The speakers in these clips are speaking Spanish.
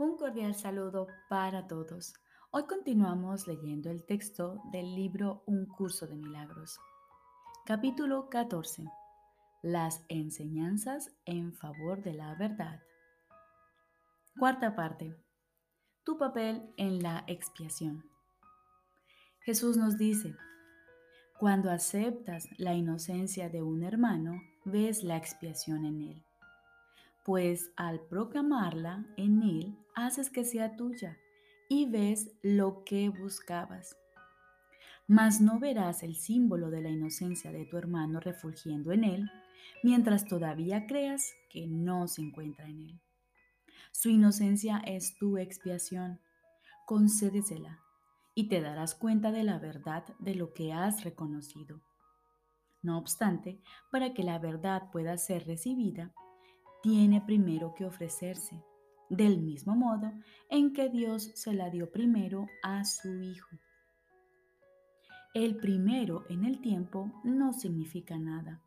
Un cordial saludo para todos. Hoy continuamos leyendo el texto del libro Un curso de milagros. Capítulo 14. Las enseñanzas en favor de la verdad. Cuarta parte. Tu papel en la expiación. Jesús nos dice, cuando aceptas la inocencia de un hermano, ves la expiación en él pues al proclamarla en él haces que sea tuya y ves lo que buscabas. Mas no verás el símbolo de la inocencia de tu hermano refulgiendo en él, mientras todavía creas que no se encuentra en él. Su inocencia es tu expiación. Concédesela y te darás cuenta de la verdad de lo que has reconocido. No obstante, para que la verdad pueda ser recibida, tiene primero que ofrecerse, del mismo modo en que Dios se la dio primero a su Hijo. El primero en el tiempo no significa nada,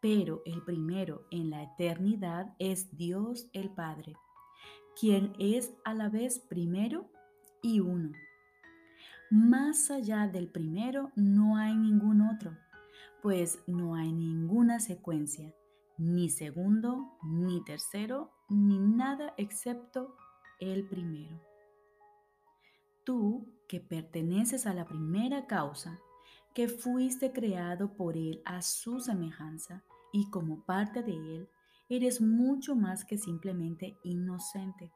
pero el primero en la eternidad es Dios el Padre, quien es a la vez primero y uno. Más allá del primero no hay ningún otro, pues no hay ninguna secuencia ni segundo, ni tercero, ni nada excepto el primero. Tú que perteneces a la primera causa, que fuiste creado por Él a su semejanza y como parte de Él, eres mucho más que simplemente inocente.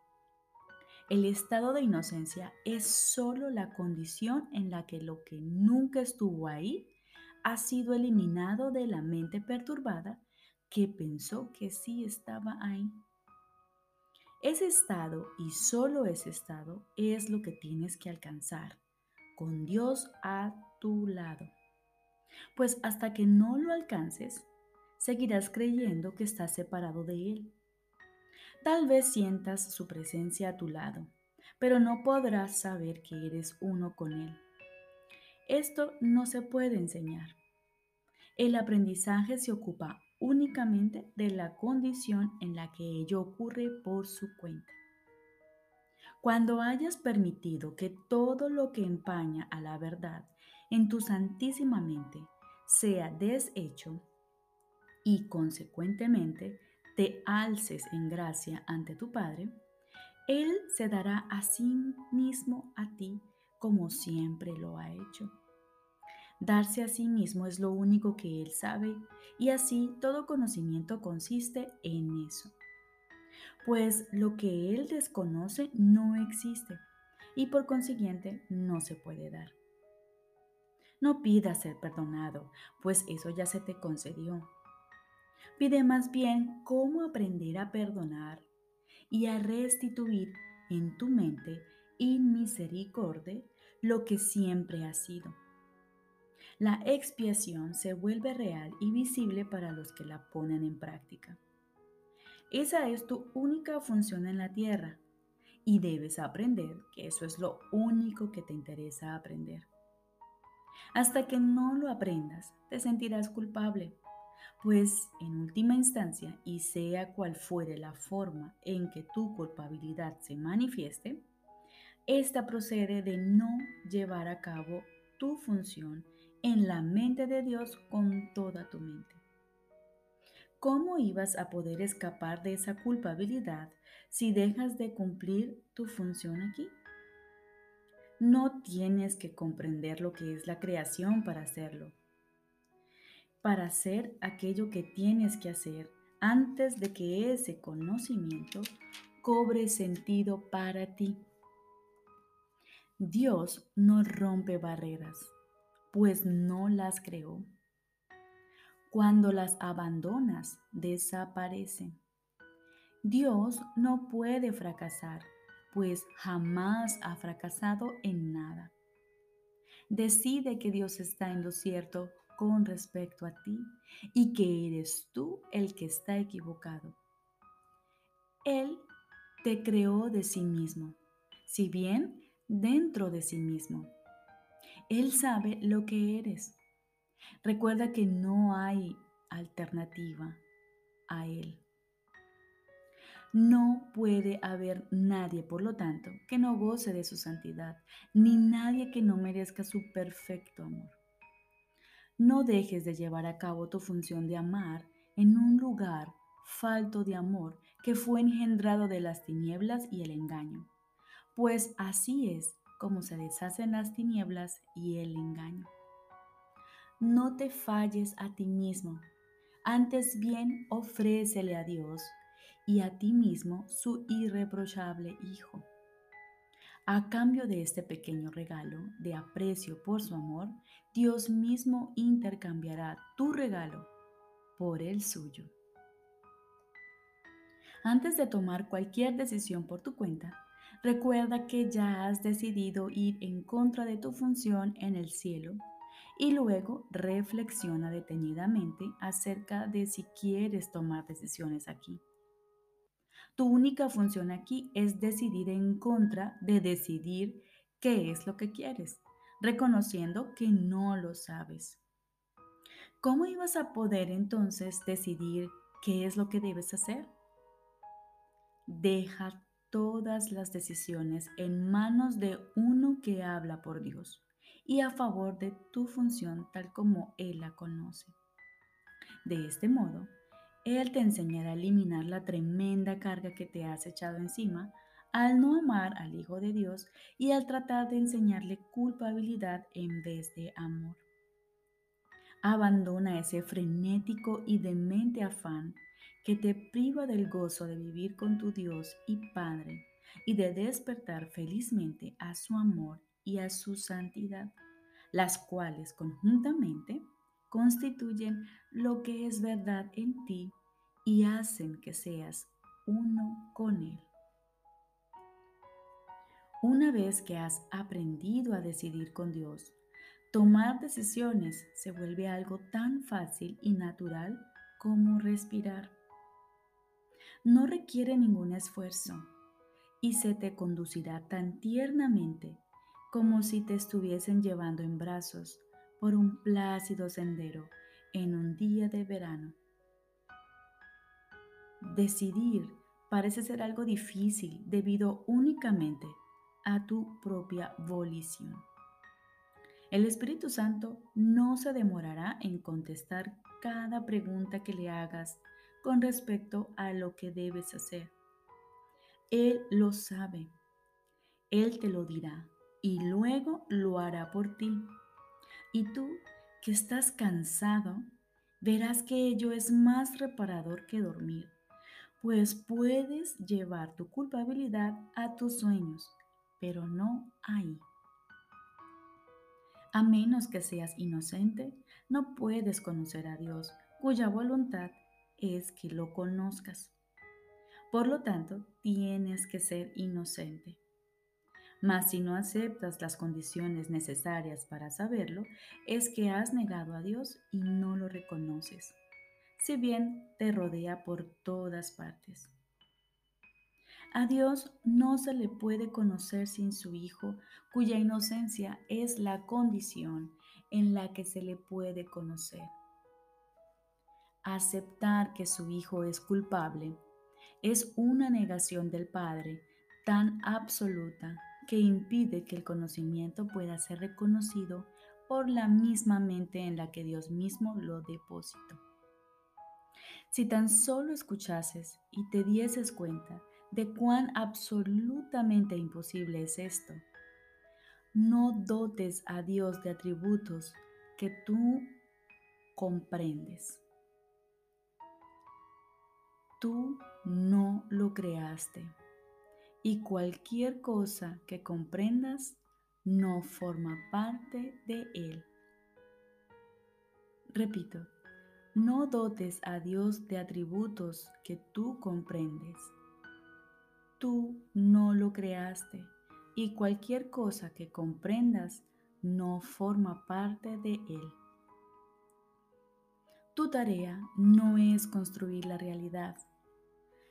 El estado de inocencia es solo la condición en la que lo que nunca estuvo ahí ha sido eliminado de la mente perturbada que pensó que sí estaba ahí. Ese estado y solo ese estado es lo que tienes que alcanzar, con Dios a tu lado. Pues hasta que no lo alcances, seguirás creyendo que estás separado de Él. Tal vez sientas su presencia a tu lado, pero no podrás saber que eres uno con Él. Esto no se puede enseñar. El aprendizaje se ocupa únicamente de la condición en la que ello ocurre por su cuenta. Cuando hayas permitido que todo lo que empaña a la verdad en tu santísima mente sea deshecho y consecuentemente te alces en gracia ante tu Padre, Él se dará a sí mismo a ti como siempre lo ha hecho. Darse a sí mismo es lo único que él sabe y así todo conocimiento consiste en eso. Pues lo que él desconoce no existe y por consiguiente no se puede dar. No pidas ser perdonado, pues eso ya se te concedió. Pide más bien cómo aprender a perdonar y a restituir en tu mente y misericordia lo que siempre ha sido la expiación se vuelve real y visible para los que la ponen en práctica. Esa es tu única función en la tierra y debes aprender que eso es lo único que te interesa aprender. Hasta que no lo aprendas, te sentirás culpable, pues en última instancia, y sea cual fuere la forma en que tu culpabilidad se manifieste, esta procede de no llevar a cabo tu función en la mente de Dios con toda tu mente. ¿Cómo ibas a poder escapar de esa culpabilidad si dejas de cumplir tu función aquí? No tienes que comprender lo que es la creación para hacerlo. Para hacer aquello que tienes que hacer antes de que ese conocimiento cobre sentido para ti. Dios no rompe barreras pues no las creó. Cuando las abandonas, desaparecen. Dios no puede fracasar, pues jamás ha fracasado en nada. Decide que Dios está en lo cierto con respecto a ti y que eres tú el que está equivocado. Él te creó de sí mismo, si bien dentro de sí mismo él sabe lo que eres. Recuerda que no hay alternativa a Él. No puede haber nadie, por lo tanto, que no goce de su santidad, ni nadie que no merezca su perfecto amor. No dejes de llevar a cabo tu función de amar en un lugar falto de amor que fue engendrado de las tinieblas y el engaño, pues así es como se deshacen las tinieblas y el engaño. No te falles a ti mismo, antes bien ofrécele a Dios y a ti mismo su irreprochable Hijo. A cambio de este pequeño regalo de aprecio por su amor, Dios mismo intercambiará tu regalo por el suyo. Antes de tomar cualquier decisión por tu cuenta, recuerda que ya has decidido ir en contra de tu función en el cielo y luego reflexiona detenidamente acerca de si quieres tomar decisiones aquí. Tu única función aquí es decidir en contra de decidir qué es lo que quieres, reconociendo que no lo sabes. ¿Cómo ibas a poder entonces decidir qué es lo que debes hacer? Deja todas las decisiones en manos de uno que habla por Dios y a favor de tu función tal como Él la conoce. De este modo, Él te enseñará a eliminar la tremenda carga que te has echado encima al no amar al Hijo de Dios y al tratar de enseñarle culpabilidad en vez de amor. Abandona ese frenético y demente afán que te priva del gozo de vivir con tu Dios y Padre y de despertar felizmente a su amor y a su santidad, las cuales conjuntamente constituyen lo que es verdad en ti y hacen que seas uno con Él. Una vez que has aprendido a decidir con Dios, tomar decisiones se vuelve algo tan fácil y natural como respirar. No requiere ningún esfuerzo y se te conducirá tan tiernamente como si te estuviesen llevando en brazos por un plácido sendero en un día de verano. Decidir parece ser algo difícil debido únicamente a tu propia volición. El Espíritu Santo no se demorará en contestar cada pregunta que le hagas con respecto a lo que debes hacer. Él lo sabe. Él te lo dirá y luego lo hará por ti. Y tú, que estás cansado, verás que ello es más reparador que dormir, pues puedes llevar tu culpabilidad a tus sueños, pero no ahí. A menos que seas inocente, no puedes conocer a Dios, cuya voluntad es que lo conozcas. Por lo tanto, tienes que ser inocente. Mas si no aceptas las condiciones necesarias para saberlo, es que has negado a Dios y no lo reconoces, si bien te rodea por todas partes. A Dios no se le puede conocer sin su Hijo, cuya inocencia es la condición en la que se le puede conocer. Aceptar que su Hijo es culpable es una negación del Padre tan absoluta que impide que el conocimiento pueda ser reconocido por la misma mente en la que Dios mismo lo depositó. Si tan solo escuchases y te dieses cuenta de cuán absolutamente imposible es esto, no dotes a Dios de atributos que tú comprendes. Tú no lo creaste y cualquier cosa que comprendas no forma parte de él. Repito, no dotes a Dios de atributos que tú comprendes. Tú no lo creaste y cualquier cosa que comprendas no forma parte de Él. Tu tarea no es construir la realidad,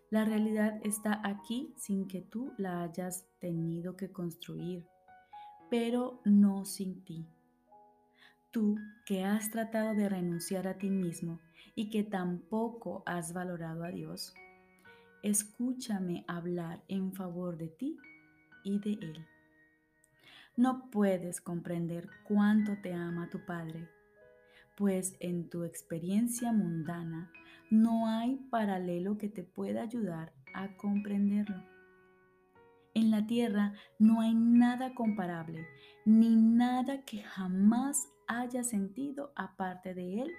la realidad está aquí sin que tú la hayas tenido que construir, pero no sin ti. Tú que has tratado de renunciar a ti mismo y que tampoco has valorado a Dios, escúchame hablar en favor de ti y de Él. No puedes comprender cuánto te ama tu Padre, pues en tu experiencia mundana no hay paralelo que te pueda ayudar a comprenderlo. En la tierra no hay nada comparable, ni nada que jamás haya sentido aparte de Él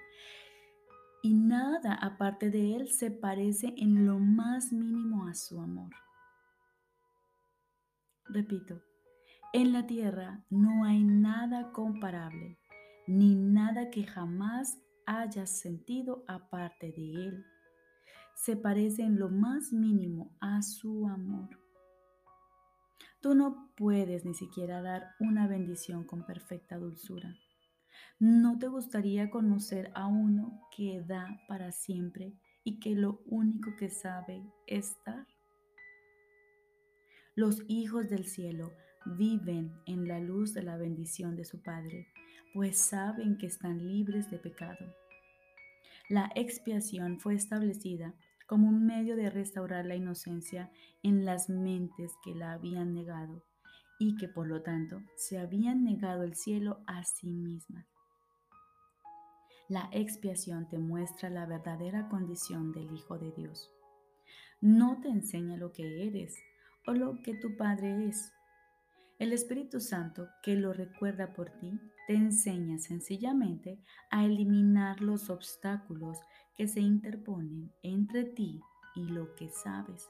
y nada aparte de Él se parece en lo más mínimo a su amor. Repito, en la tierra no hay nada comparable, ni nada que jamás hayas sentido aparte de Él. Se parece en lo más mínimo a su amor. Tú no puedes ni siquiera dar una bendición con perfecta dulzura ¿No te gustaría conocer a uno que da para siempre y que lo único que sabe es dar? Los hijos del cielo viven en la luz de la bendición de su Padre, pues saben que están libres de pecado. La expiación fue establecida como un medio de restaurar la inocencia en las mentes que la habían negado y que por lo tanto se habían negado el cielo a sí mismas. La expiación te muestra la verdadera condición del Hijo de Dios. No te enseña lo que eres o lo que tu Padre es. El Espíritu Santo, que lo recuerda por ti, te enseña sencillamente a eliminar los obstáculos que se interponen entre ti y lo que sabes.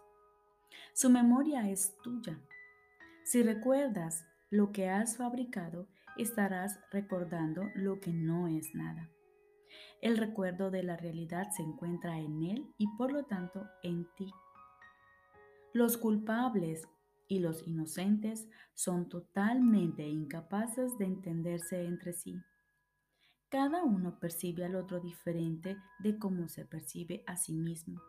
Su memoria es tuya. Si recuerdas lo que has fabricado, estarás recordando lo que no es nada. El recuerdo de la realidad se encuentra en Él y por lo tanto en ti. Los culpables y los inocentes son totalmente incapaces de entenderse entre sí. Cada uno percibe al otro diferente de cómo se percibe a sí mismo,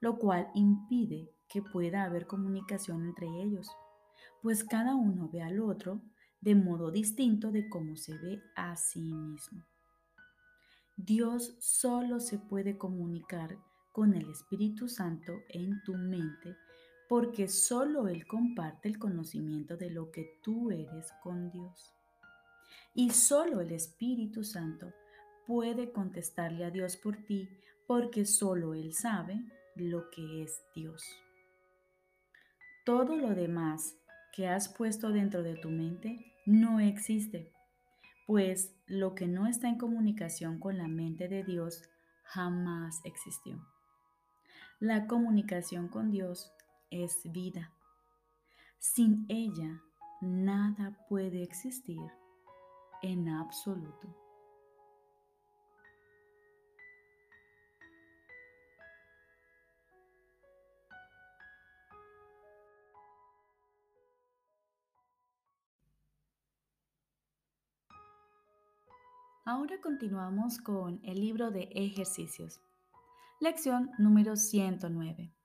lo cual impide que pueda haber comunicación entre ellos, pues cada uno ve al otro de modo distinto de cómo se ve a sí mismo. Dios solo se puede comunicar con el Espíritu Santo en tu mente porque solo Él comparte el conocimiento de lo que tú eres con Dios. Y solo el Espíritu Santo puede contestarle a Dios por ti porque solo Él sabe lo que es Dios. Todo lo demás que has puesto dentro de tu mente no existe pues lo que no está en comunicación con la mente de Dios jamás existió. La comunicación con Dios es vida. Sin ella, nada puede existir en absoluto. Ahora continuamos con el libro de ejercicios. Lección número 109.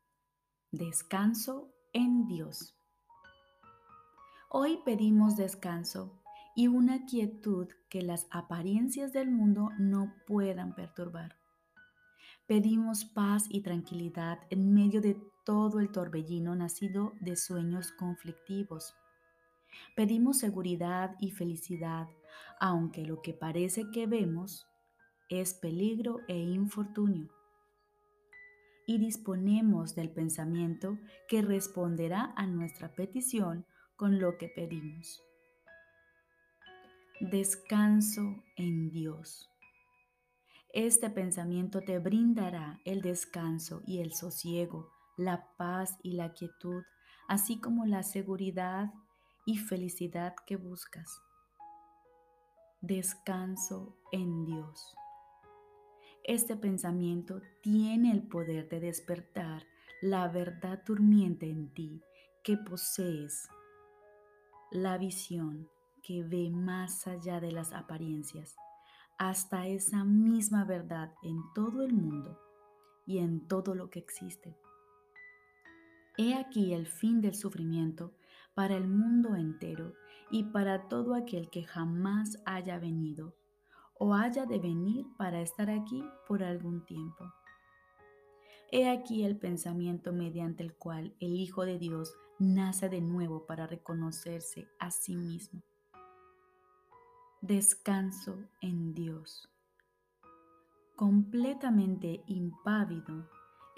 Descanso en Dios. Hoy pedimos descanso y una quietud que las apariencias del mundo no puedan perturbar. Pedimos paz y tranquilidad en medio de todo el torbellino nacido de sueños conflictivos Pedimos seguridad y felicidad, aunque lo que parece que vemos es peligro e infortunio. Y disponemos del pensamiento que responderá a nuestra petición con lo que pedimos. Descanso en Dios. Este pensamiento te brindará el descanso y el sosiego, la paz y la quietud, así como la seguridad y felicidad que buscas. Descanso en Dios. Este pensamiento tiene el poder de despertar la verdad durmiente en ti que posees, la visión que ve más allá de las apariencias, hasta esa misma verdad en todo el mundo y en todo lo que existe. He aquí el fin del sufrimiento para el mundo entero y para todo aquel que jamás haya venido o haya de venir para estar aquí por algún tiempo. He aquí el pensamiento mediante el cual el Hijo de Dios nace de nuevo para reconocerse a sí mismo. Descanso en Dios. Completamente impávido,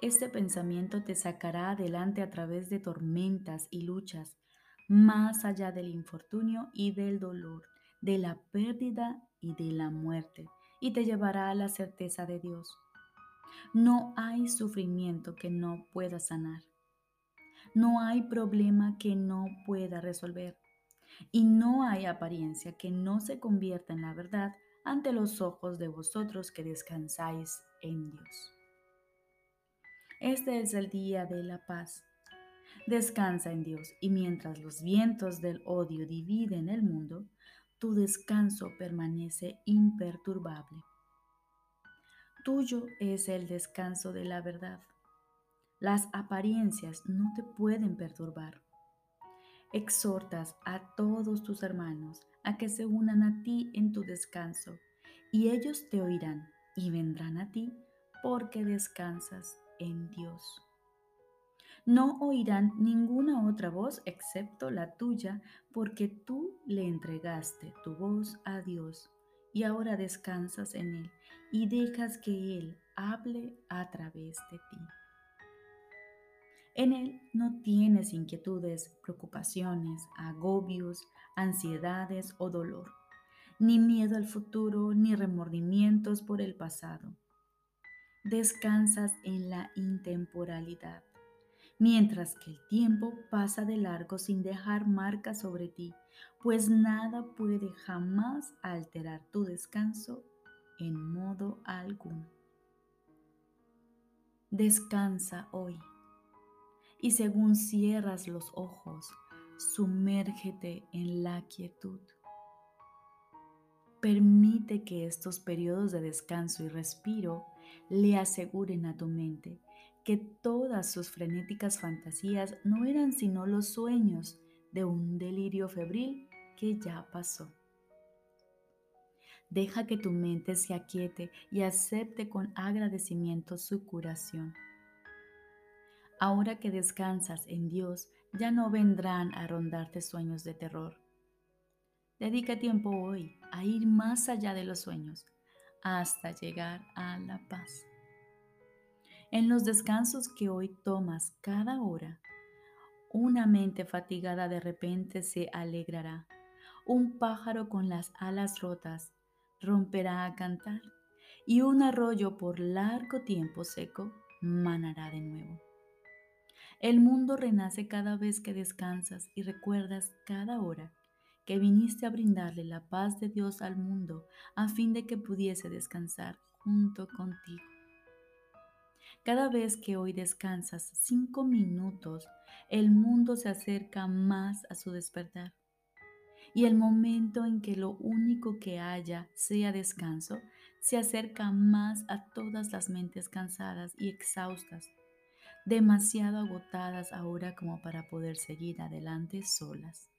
este pensamiento te sacará adelante a través de tormentas y luchas, más allá del infortunio y del dolor, de la pérdida y de la muerte, y te llevará a la certeza de Dios. No hay sufrimiento que no pueda sanar. No hay problema que no pueda resolver. Y no hay apariencia que no se convierta en la verdad ante los ojos de vosotros que descansáis en Dios. Este es el día de la paz. Descansa en Dios y mientras los vientos del odio dividen el mundo, tu descanso permanece imperturbable. Tuyo es el descanso de la verdad. Las apariencias no te pueden perturbar. Exhortas a todos tus hermanos a que se unan a ti en tu descanso, y ellos te oirán y vendrán a ti porque descansas en Dios. No oirán ninguna otra voz excepto la tuya, porque tú le entregaste tu voz a Dios y ahora descansas en Él y dejas que Él hable a través de ti. En Él no tienes inquietudes, preocupaciones, agobios, ansiedades o dolor, ni miedo al futuro, ni remordimientos por el pasado. Descansas en la intemporalidad, mientras que el tiempo pasa de largo sin dejar marca sobre ti pues nada puede jamás alterar tu descanso en modo alguno. Descansa hoy y según cierras los ojos, sumérgete en la quietud. Permite que estos periodos de descanso y respiro le aseguren a tu mente que todas sus frenéticas fantasías no eran sino los sueños de un delirio febril que ya pasó. Deja que tu mente se aquiete y acepte con agradecimiento su curación. Ahora que descansas en Dios, ya no vendrán a rondarte sueños de terror. Dedica tiempo hoy a ir más allá de los sueños hasta llegar a la paz. En los descansos que hoy tomas cada hora, una mente fatigada de repente se alegrará. Un pájaro con las alas rotas romperá a cantar y un arroyo por largo tiempo seco manará de nuevo. El mundo renace cada vez que descansas y recuerdas cada hora que viniste a brindarle la paz de Dios al mundo a fin de que pudiese descansar junto contigo. Cada vez que hoy descansas cinco minutos, el mundo se acerca más a su despertar. Y el momento en que lo único que haya sea descanso, se acerca más a todas las mentes cansadas y exhaustas, demasiado agotadas ahora como para poder seguir adelante solas.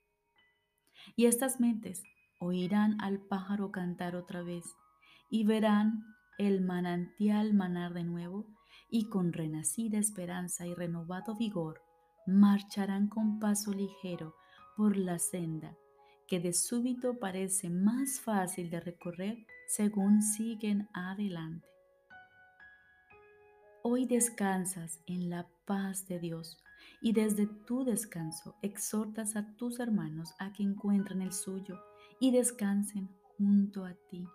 Y estas mentes oirán al pájaro cantar otra vez y verán el manantial manar de nuevo y con renacida esperanza y renovado vigor marcharán con paso ligero por la senda que de súbito parece más fácil de recorrer según siguen adelante. Hoy descansas en la paz de Dios y desde tu descanso exhortas a tus hermanos a que encuentren el suyo y descansen junto a ti.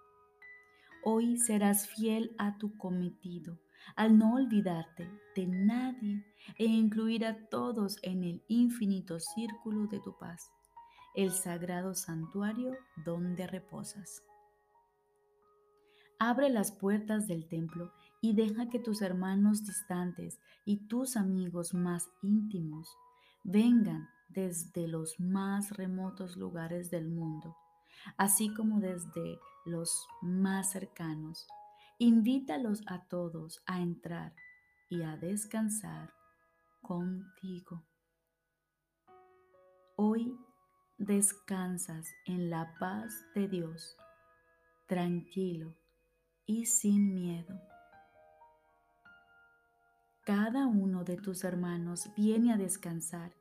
Hoy serás fiel a tu cometido al no olvidarte de nadie e incluir a todos en el infinito círculo de tu paz, el sagrado santuario donde reposas. Abre las puertas del templo y deja que tus hermanos distantes y tus amigos más íntimos vengan desde los más remotos lugares del mundo, así como desde los más cercanos Invítalos a todos a entrar y a descansar contigo. Hoy descansas en la paz de Dios, tranquilo y sin miedo. cada uno de tus hermanos viene a descansar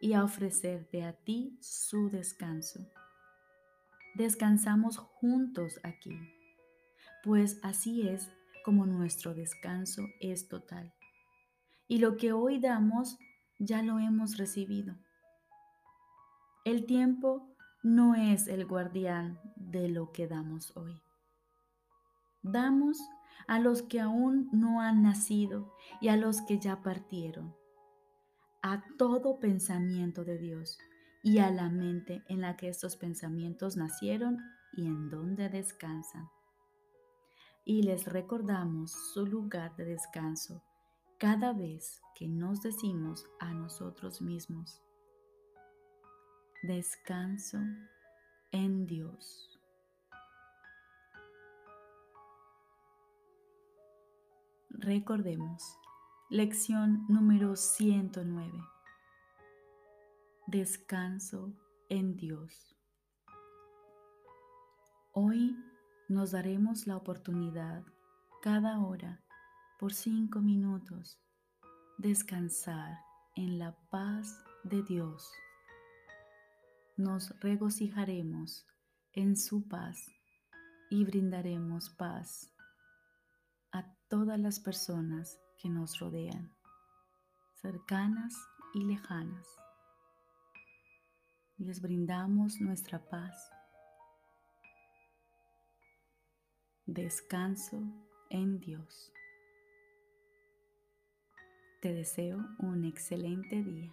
y a ofrecerte a ti su descanso. Descansamos juntos aquí, pues así es como nuestro descanso es total. Y lo que hoy damos ya lo hemos recibido. El tiempo no es el guardián de lo que damos hoy. Damos a los que aún no han nacido y a los que ya partieron, a todo pensamiento de Dios y a la mente en la que estos pensamientos nacieron y en donde descansan. Y les recordamos su lugar de descanso cada vez que nos decimos a nosotros mismos, descanso en Dios. Recordemos, lección número 109. Descanso en Dios. Hoy nos daremos la oportunidad cada hora por cinco minutos descansar en la paz de Dios. Nos regocijaremos en su paz y brindaremos paz todas las personas que nos rodean, cercanas y lejanas. Les brindamos nuestra paz. Descanso en Dios. Te deseo un excelente día.